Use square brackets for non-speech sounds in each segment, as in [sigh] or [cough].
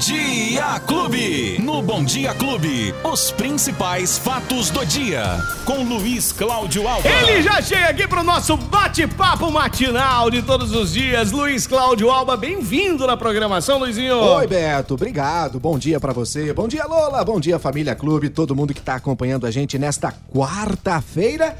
Dia Clube. No Bom Dia Clube, os principais fatos do dia. Com Luiz Cláudio Alba. Ele já chega aqui pro nosso bate-papo matinal de todos os dias. Luiz Cláudio Alba, bem-vindo na programação, Luizinho. Oi, Beto, obrigado. Bom dia pra você. Bom dia, Lola. Bom dia, família Clube. Todo mundo que tá acompanhando a gente nesta quarta-feira.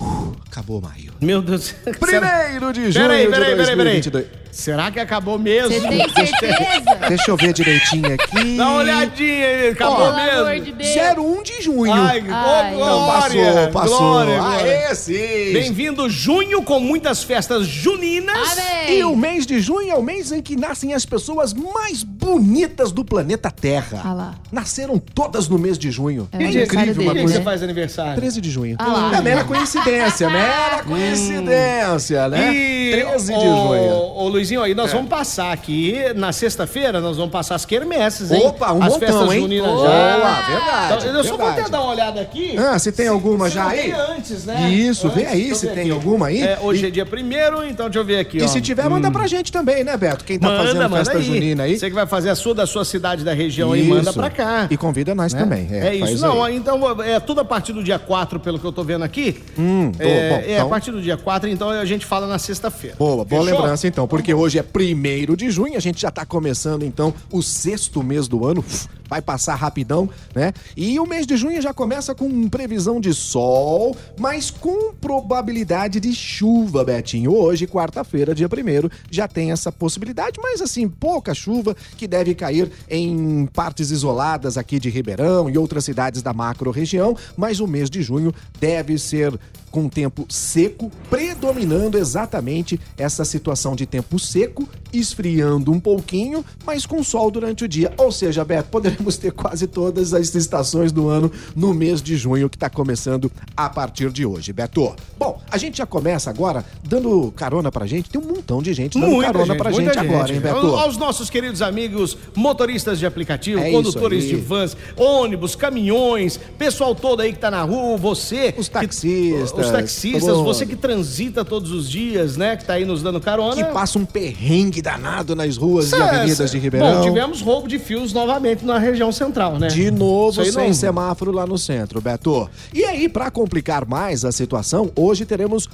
Uh, acabou maio. Meu Deus. [laughs] Primeiro de junho Peraí, de peraí, peraí, peraí. 2022. Será que acabou mesmo? Você tem [laughs] certeza? Deixa eu ver direitinho aqui. Dá uma olhadinha aí, acabou Ó, mesmo. amor de Deus. 01 de junho. Ai, ô, Ai. Não, glória, passou, passou. glória, glória. Aê, sim. Bem-vindo junho com muitas festas juninas. Amém. E o mês de junho é o mês em que nascem as pessoas mais bonitas do planeta Terra. Ah lá. Nasceram todas no mês de junho. É É, incrível uma coisa. você faz aniversário? 13 de junho. Ah lá. É mera coincidência, [laughs] mera coincidência, né? E, 13 de ô, junho. Ô, Luizinho, aí nós vamos passar aqui, na sexta-feira, nós vamos passar as quermesses, hein? Opa, um as montão, festas hein? juninas Boa, já. verdade, Então, eu só vou até dar uma olhada aqui. Ah, se tem alguma se já aí? antes, né? Isso, vê Antes, aí se tem aqui. alguma aí. É, hoje E- é dia primeiro, então deixa eu ver aqui, E ó. se tiver, manda pra gente também, né, Beto? Quem tá fazendo festa junina aí. Você que vai fazer a sua da sua cidade, da região aí, manda pra cá. E convida nós né? também. É, isso. faz Não, aí. então é tudo a partir do dia 4, pelo que eu tô vendo aqui. Hum, tô- é, bom, é, então- a partir do dia 4, então a gente fala na sexta-feira. Boa, boa lembrança então, porque hoje é primeiro de junho, a gente já tá começando então o sexto mês do ano, vai passar rapidão, né? E o mês de junho já começa com previsão de sol, mas com probabilidade de chuva, Betinho. Hoje, quarta-feira, dia primeiro, já tem essa possibilidade, mas assim, pouca chuva que deve cair em partes isoladas aqui de Ribeirão e outras cidades da macro região, mas o mês de junho deve ser com tempo seco, predominando exatamente essa situação de tempo seco, esfriando um pouquinho, mas com sol durante o dia. Ou seja, Beto, poderemos ter quase todas as estações do ano no mês de junho, que está começando a partir de hoje, Beto. Bom, a gente já começa agora dando carona pra gente. Tem um montão de gente dando Muita carona gente, pra muita gente, agora, hein, Beto? Aos nossos queridos amigos motoristas de aplicativo, É condutores de vans, ônibus, caminhões, pessoal todo aí que tá na rua, você. Os que- taxistas, os taxistas, você que transita todos os dias, né? Que tá aí nos dando carona. Que passa um perrengue danado nas ruas e Essa- avenidas de Ribeirão. Bom, tivemos roubo de fios novamente na região central, né? De novo, sem não- semáforo lá no centro, Beto. E aí, pra complicar mais a situação, hoje teremos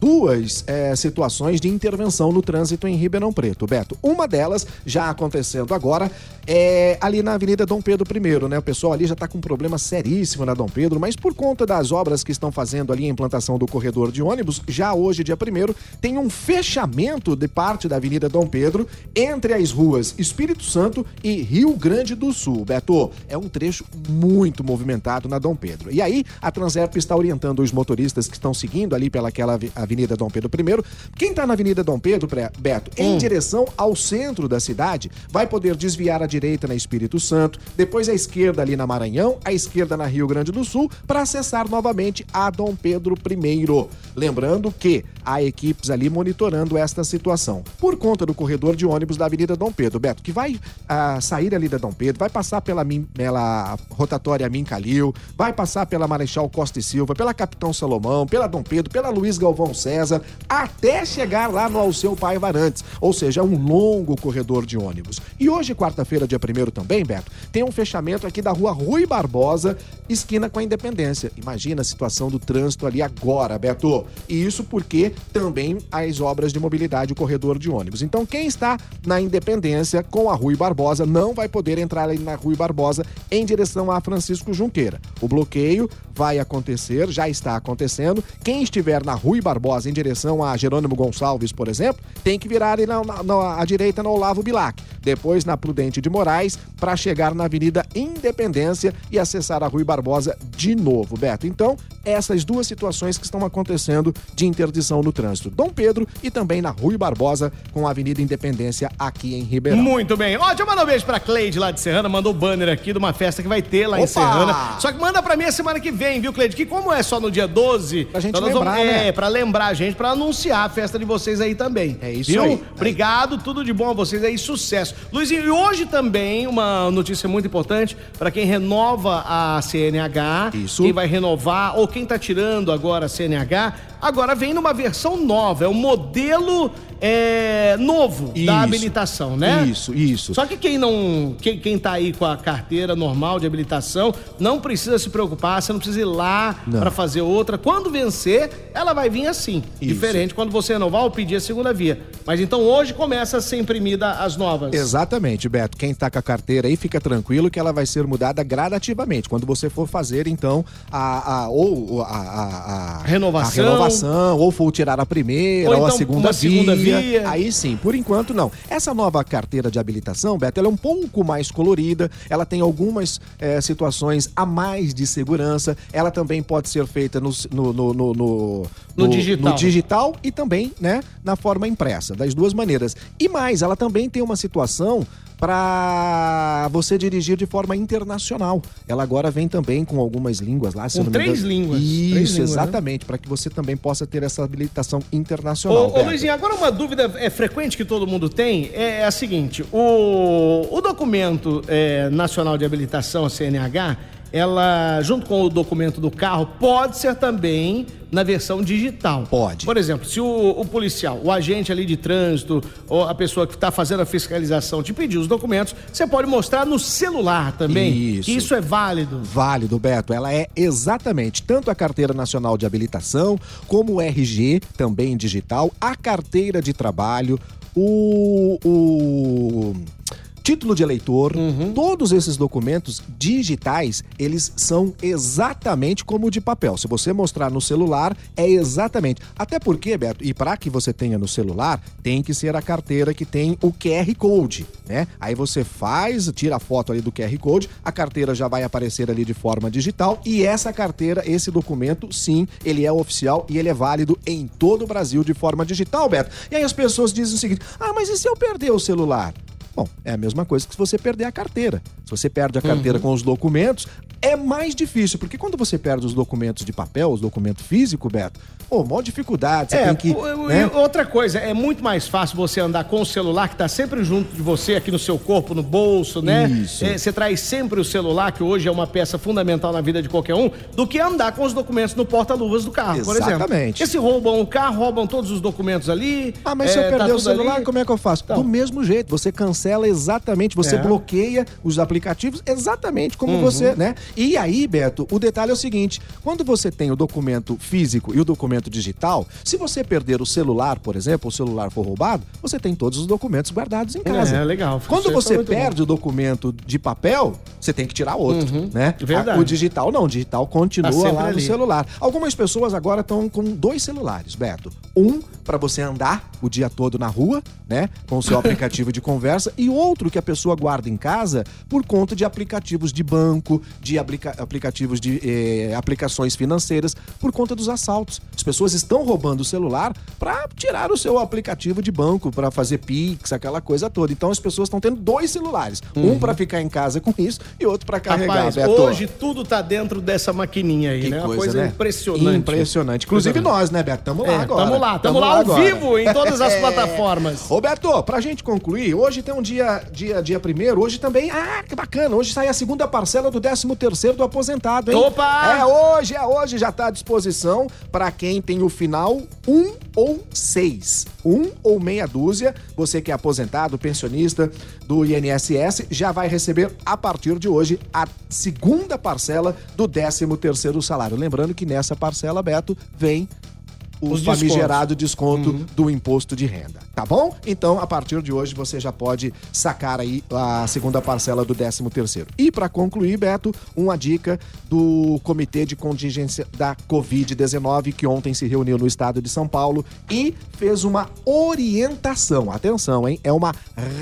duas eh, situações de intervenção no trânsito em Ribeirão Preto, Beto. Uma delas, já acontecendo agora, é ali na Avenida Dom Pedro I, né? O pessoal ali já tá com um problema seríssimo na Dom Pedro, mas por conta das obras que estão fazendo ali a implantação do corredor de ônibus, já hoje, dia 1 tem um fechamento de parte da Avenida Dom Pedro entre as ruas Espírito Santo e Rio Grande do Sul. Beto, é um trecho muito movimentado na Dom Pedro. E aí, a Transerp está orientando os motoristas que estão seguindo ali pelaquela avi- Avenida Dom Pedro I. Quem está na Avenida Dom Pedro, Beto, em direção ao centro da cidade, vai poder desviar à direita na Espírito Santo, depois à esquerda ali na Maranhão, à esquerda na Rio Grande do Sul, para acessar novamente a Dom Pedro I. Lembrando que há equipes ali monitorando esta situação. Por conta do corredor de ônibus da Avenida Dom Pedro, Beto, que vai ah, sair ali da Dom Pedro, vai passar pela, pela rotatória Min Calil, vai passar pela Marechal Costa e Silva, pela Capitão Salomão, pela Dom Pedro, pela Luiz Galvão César, até chegar lá no Alceu Pai Varantes. Ou seja, é um longo corredor de ônibus. E hoje, quarta-feira, dia 1 também, Beto, tem um fechamento aqui da rua Rui Barbosa, esquina com a Independência. Imagina a situação do trânsito ali agora, Beto. E isso porque também as obras de mobilidade, o corredor de ônibus. Então, quem está na Independência com a Rui Barbosa não vai poder entrar na Rui Barbosa em direção a Francisco Junqueira. O bloqueio vai acontecer, já está acontecendo. Quem estiver na Rui Barbosa em direção a Jerônimo Gonçalves, por exemplo, tem que virar na, na- na- à direita no Olavo Bilac. Depois na Prudente de Moraes para chegar na Avenida Independência e acessar a Rui Barbosa de novo, Beto. Então, essas duas situações que estão acontecendo de interdição no trânsito. Dom Pedro e também na Rui Barbosa com a Avenida Independência aqui em Ribeirão. Muito bem. Ó, deixa eu mandar um beijo pra Cleide lá de Serrana, mandou o banner aqui de uma festa que vai ter lá em Opa! Serrana. Só que manda pra mim a semana que vem, viu, Cleide? Que como é só no dia 12, Pra gente lembrar, vamos, né? É, pra lembrar a gente, pra anunciar a festa de vocês aí também. É isso viu? aí. Obrigado, tudo de bom a vocês aí, sucesso. Luizinho, e hoje também uma notícia muito importante pra quem renova a CNH, Isso. quem vai renovar ou quem tá tirando agora a CNH, agora vem numa versão nova, é o modelo é, novo Isso. da habilitação, né? Isso, isso. Só que quem não, quem, quem tá aí com a carteira normal de habilitação, não precisa se preocupar, você não precisa ir lá para fazer outra. Quando vencer, ela vai vir assim, Isso. diferente quando você renovar ou pedir a segunda via. Mas então hoje começa a ser imprimida as novas. Exatamente, Beto. Quem tá com a carteira aí, fica tranquilo que ela vai ser mudada gradativamente. Quando você for fazer, então, a, a- ou a, a- a- Renovação. a renovação, ou for tirar a primeira, Ou ou, a então segunda, segunda via. Aí sim, por enquanto não. Essa nova carteira de habilitação, Beto, ela é um pouco mais colorida, ela tem algumas eh, situações a mais de segurança, ela também pode ser feita no, no, no, no, no- No digital. no digital e também, né, na forma impressa, das duas maneiras. E mais, ela também tem uma situação para você dirigir de forma internacional. Ela agora vem também com algumas línguas lá, Com três línguas. Isso, Três línguas, né? exatamente, para que você também possa ter essa habilitação internacional. Ô, ô. Luizinho, agora uma dúvida é frequente que todo mundo tem é, a seguinte: o, o documento é, nacional de habilitação, a CNH, ela, junto com o documento do carro, pode ser também na versão digital. Pode. Por exemplo, se o, o policial, o agente ali de trânsito, ou a pessoa que está fazendo a fiscalização te pedir os documentos, você pode mostrar no celular também. Isso. Isso é válido. Válido, Beto. Ela é exatamente tanto a Carteira Nacional de Habilitação, como o RG, também digital, a carteira de trabalho, o. o Título de eleitor, todos esses documentos digitais, eles são exatamente como o de papel. Se você mostrar no celular, é exatamente. Até porque, Beto, e para que você tenha no celular, tem que ser a carteira que tem o QR Code, né? Aí você faz, tira a foto ali do QR Code, a carteira já vai aparecer ali de forma digital e essa carteira, esse documento, sim, ele é oficial e ele é válido em todo o Brasil de forma digital, Beto. E aí as pessoas dizem o seguinte: ah, mas e se eu perder o celular? Bom, é a mesma coisa que se você perder a carteira. Se você perde a carteira com os documentos, é mais difícil, porque quando você perde os documentos de papel, os documentos físicos, Beto, pô, maior dificuldade, você É, tem que. o- o- né? outra coisa, é muito mais fácil você andar com o celular que tá sempre junto de você, aqui no seu corpo, no bolso, né? Isso. É, você traz sempre o celular, que hoje é uma peça fundamental na vida de qualquer um, do que andar com os documentos no porta-luvas do carro, por exemplo. Exatamente. E se roubam o carro, roubam todos os documentos ali. Ah, mas se é, eu tá perder o tudo celular, ali. como é que eu faço? Então. Do mesmo jeito, você cancela exatamente, você É. bloqueia os aplicativos exatamente como Uhum. você, né? E aí, Beto, o detalhe é o seguinte: quando você tem o documento físico e o documento digital, se você perder o celular, por exemplo, o celular for roubado, você tem todos os documentos guardados em casa. É, legal. Quando aí você perde o documento de papel, você tem que tirar outro, né? verdade. O digital não, o digital continua Tá lá no ali. celular. Algumas pessoas agora estão com dois celulares, Beto. Um para você andar o dia todo na rua, né, com o seu [laughs] aplicativo de conversa, e outro que a pessoa guarda em casa por conta de aplicativos de banco, de aplica- aplicativos de eh, aplicações financeiras, por conta dos assaltos. As pessoas estão roubando o celular para tirar o seu aplicativo de banco, para fazer Pix, aquela coisa toda. Então as pessoas estão tendo dois celulares, um para ficar em casa com isso e outro para carregar, Rapaz, Beto. hoje tudo tá dentro dessa maquininha aí, Que né? Uma coisa, coisa né? impressionante. Impressionante. Inclusive nós, né, Beto? Tamo lá É, agora. tamo lá, tamo lá ao agora. vivo em todas as [laughs] É. plataformas. Roberto, pra gente concluir, hoje tem um dia, dia, dia primeiro, hoje também, ah, que bacana, hoje sai a segunda parcela do 13 terceiro do aposentado, hein? Opa! É hoje, é hoje, já tá à disposição pra quem tem o final 1 ou 6. 1 ou meia dúzia, você que é aposentado, pensionista do INSS, já vai receber a partir de hoje a segunda parcela do 13 terceiro salário. Lembrando que nessa parcela, Beto, vem o Os famigerado desconto do imposto de renda, tá bom? Então, a partir de hoje, você já pode sacar aí a segunda parcela do 13 terceiro. E para concluir, Beto, uma dica do Comitê de Contingência da Covid-19, que ontem se reuniu no estado de São Paulo e fez uma orientação. Atenção, hein? É uma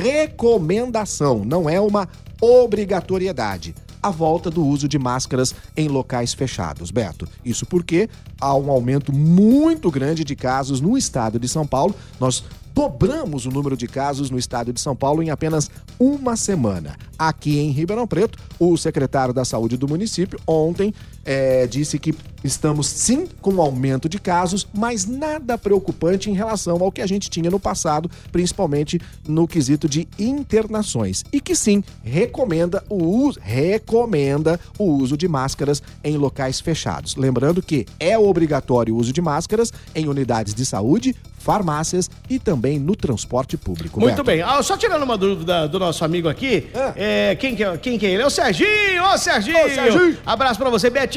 recomendação, não é uma obrigatoriedade a volta do uso de máscaras em locais fechados, Beto. Isso porque há um aumento muito grande de casos no estado de São Paulo. Nós dobramos o número de casos no estado de São Paulo em apenas uma semana. Aqui em Ribeirão Preto, o secretário da Saúde do município ontem eh, disse que Estamos sim com um aumento de casos, mas nada preocupante em relação ao que a gente tinha no passado, principalmente no quesito de internações. E que sim, recomenda o uso, recomenda o uso de máscaras em locais fechados. Lembrando que é obrigatório o uso de máscaras em unidades de saúde, farmácias e também no transporte público. Muito Beto. bem. Ah, só tirando uma dúvida do nosso amigo aqui, é, quem, que é, quem que é ele? É o Serginho! Ô, Serginho! Ô, Serginho! Abraço pra você. Betinho,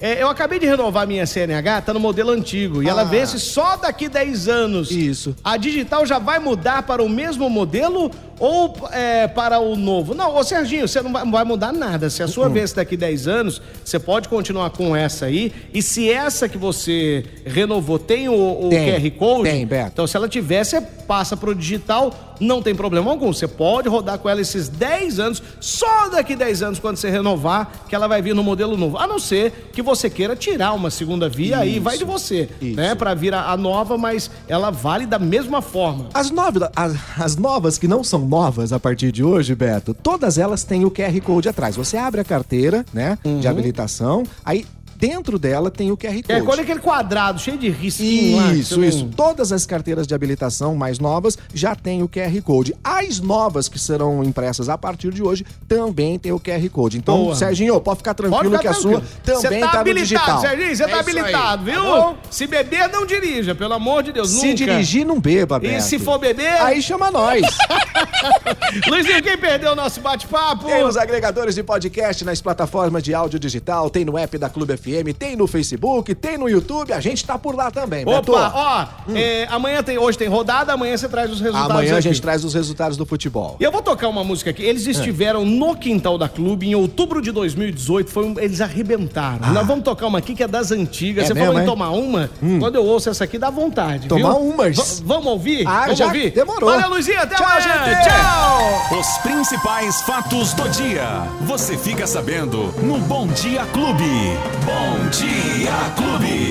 é, eu acabei de renovar minha CNH, tá no modelo antigo, e ela Ah. vence só daqui 10 anos. Isso. A digital já vai mudar para o mesmo modelo ou é, para o novo? Não, ô Serginho, você não vai, não vai mudar nada. Se a sua Uhum. vence daqui 10 anos, você pode continuar com essa aí. E se essa que você renovou tem o, o Tem, QR Code, tem, Beto. então se ela tiver, você passa pro digital, não tem problema algum. Você pode rodar com ela esses 10 anos, só daqui 10 anos, quando você renovar, que ela vai vir no modelo novo. A não ser que você queira tirar uma segunda via, aí vai de você, isso. né? Pra vir a, a nova, mas ela vale da mesma forma. As, novas, as, as novas que não são novas a partir de hoje, Beto, todas elas têm o QR Code atrás. Você abre a carteira, né, de habilitação, aí dentro dela tem o QR Code. É, quando é aquele quadrado cheio de risquinho lá. Isso, isso. Todas as carteiras de habilitação mais novas já têm o QR Code. As novas que serão impressas a partir de hoje também tem o QR Code. Então, Boa. Serginho, pode ficar tranquilo Pode ficar que a tranquilo. sua também Você tá, no habilitado, digital. Serginho, você É tá isso aí, habilitado, viu? tá? Se beber, não dirija, pelo amor de Deus, Se nunca. dirigir, não beba, Beto. E se for beber... Aí chama nós. [laughs] Luizinho, quem perdeu o nosso bate-papo? Tem nos agregadores de podcast, nas plataformas de áudio digital, tem no app da Clube FM, tem no Facebook, tem no YouTube, a gente tá por lá também, Beto. Opa, ó, é, amanhã tem, hoje tem rodada, amanhã você traz os resultados Amanhã a aqui. gente traz os resultados do futebol. E eu vou tocar uma música aqui. Eles estiveram no quintal da clube em outubro de 2018. Foi um- eles arrebentaram. Nós vamos tocar uma aqui que é das antigas. É Você mesmo, falou em é? tomar uma. Quando eu ouço essa aqui, dá vontade. Tomar viu? umas. V- vamos ouvir? Ah, vamos já ouvir? demorou. Valeu, Luizinha. Até Tchau, amanhã. gente. Tchau. Os principais fatos do dia. Você fica sabendo no Bom Dia Clube. Bom Dia Clube.